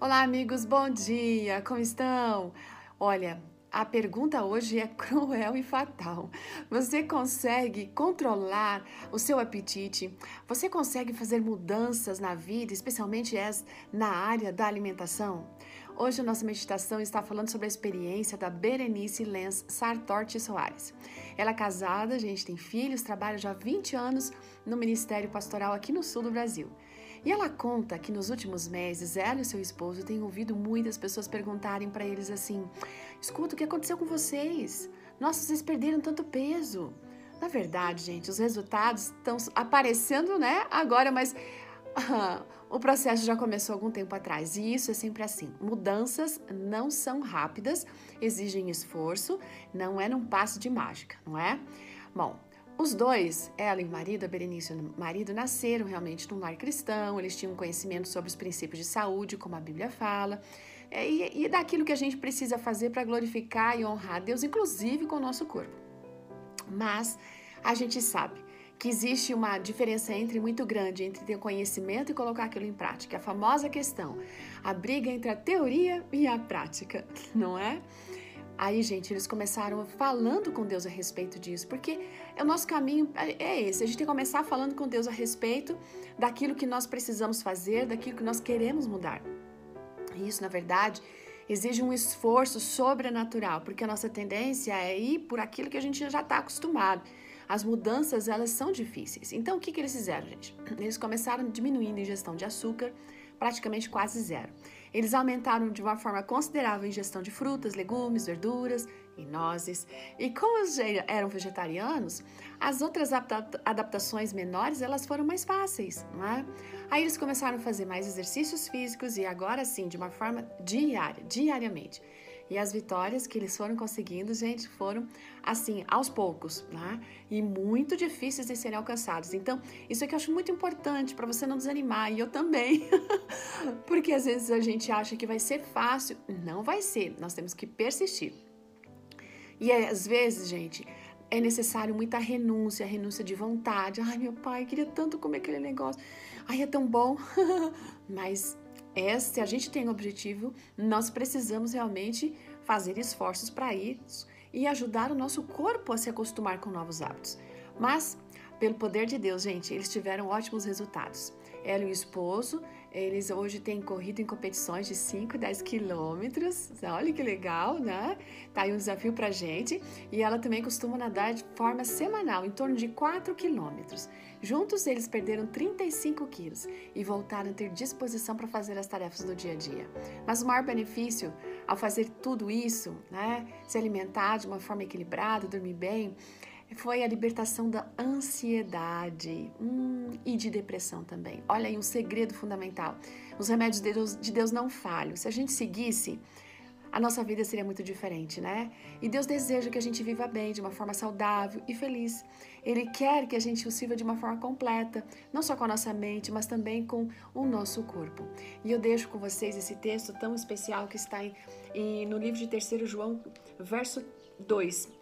Olá, amigos, bom dia, como estão? Olha, a pergunta hoje é cruel e fatal. Você consegue controlar o seu apetite? Você consegue fazer mudanças na vida, especialmente na área da alimentação? Hoje a nossa meditação está falando sobre a experiência da Berenice Lenz Sartorti Soares. Ela é casada, gente tem filhos, trabalha já há 20 anos no Ministério Pastoral aqui no sul do Brasil. E ela conta que nos últimos meses, ela e seu esposo têm ouvido muitas pessoas perguntarem para eles assim: escuta, o que aconteceu com vocês? Nossa, vocês perderam tanto peso. Na verdade, gente, os resultados estão aparecendo, né? Agora, mas o processo já começou algum tempo atrás e isso é sempre assim. Mudanças não são rápidas, exigem esforço, não é num passo de mágica, não é? Bom, os dois, ela e o marido, a Berenice e o marido, nasceram realmente num lar cristão, eles tinham conhecimento sobre os princípios de saúde, como a Bíblia fala, é, e, e daquilo que a gente precisa fazer para glorificar e honrar a Deus, inclusive com o nosso corpo. Mas a gente sabe que existe uma diferença entre muito grande entre ter conhecimento e colocar aquilo em prática. A famosa questão, a briga entre a teoria e a prática, não é? Aí, gente, eles começaram falando com Deus a respeito disso, porque o nosso caminho é esse. A gente tem que começar falando com Deus a respeito daquilo que nós precisamos fazer, daquilo que nós queremos mudar. E isso, na verdade, exige um esforço sobrenatural, porque a nossa tendência é ir por aquilo que a gente já está acostumado. As mudanças, elas são difíceis. Então, o que, que eles fizeram, gente? Eles começaram diminuindo a ingestão de açúcar, praticamente quase zero. Eles aumentaram de uma forma considerável a ingestão de frutas, legumes, verduras e nozes. E como eram vegetarianos, as outras adaptações menores elas foram mais fáceis, não é? Aí eles começaram a fazer mais exercícios físicos e agora sim, de uma forma diária, diariamente. E as vitórias que eles foram conseguindo, gente, foram assim, aos poucos, né? E muito difíceis de serem alcançados. Então, isso aqui eu acho muito importante para você não desanimar, e eu também. Porque às vezes a gente acha que vai ser fácil. Não vai ser, nós temos que persistir. E às vezes, gente, é necessário muita renúncia, renúncia de vontade. Ai, meu pai, queria tanto comer aquele negócio. Ai, é tão bom. Mas é, se a gente tem um objetivo, nós precisamos realmente fazer esforços para isso e ajudar o nosso corpo a se acostumar com novos hábitos. Mas, pelo poder de Deus, gente, eles tiveram ótimos resultados. Ela e o esposo eles hoje têm corrido em competições de 5 e 10 quilômetros. Olha que legal, né? Tá aí um desafio pra gente. E ela também costuma nadar de forma semanal, em torno de 4 quilômetros. Juntos, eles perderam 35 quilos e voltaram a ter disposição para fazer as tarefas do dia a dia. Mas o maior benefício ao fazer tudo isso, né? Se alimentar de uma forma equilibrada, dormir bem, foi a libertação da ansiedade hum, e de depressão também. Olha aí um segredo fundamental. Os remédios de Deus, de Deus não falham. Se a gente seguisse, a nossa vida seria muito diferente, né? E Deus deseja que a gente viva bem, de uma forma saudável e feliz. Ele quer que a gente o sirva de uma forma completa, não só com a nossa mente, mas também com o nosso corpo. E eu deixo com vocês esse texto tão especial que está em, em, no livro de 3 João, verso 2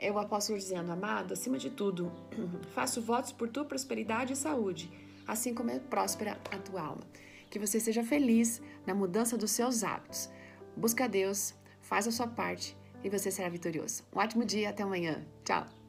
é o apóstolo dizendo: Amado, acima de tudo, faço votos por tua prosperidade e saúde, assim como é próspera a tua alma. Que você seja feliz na mudança dos seus hábitos. Busca Deus, faz a sua parte e você será vitorioso. Um ótimo dia, até amanhã. Tchau!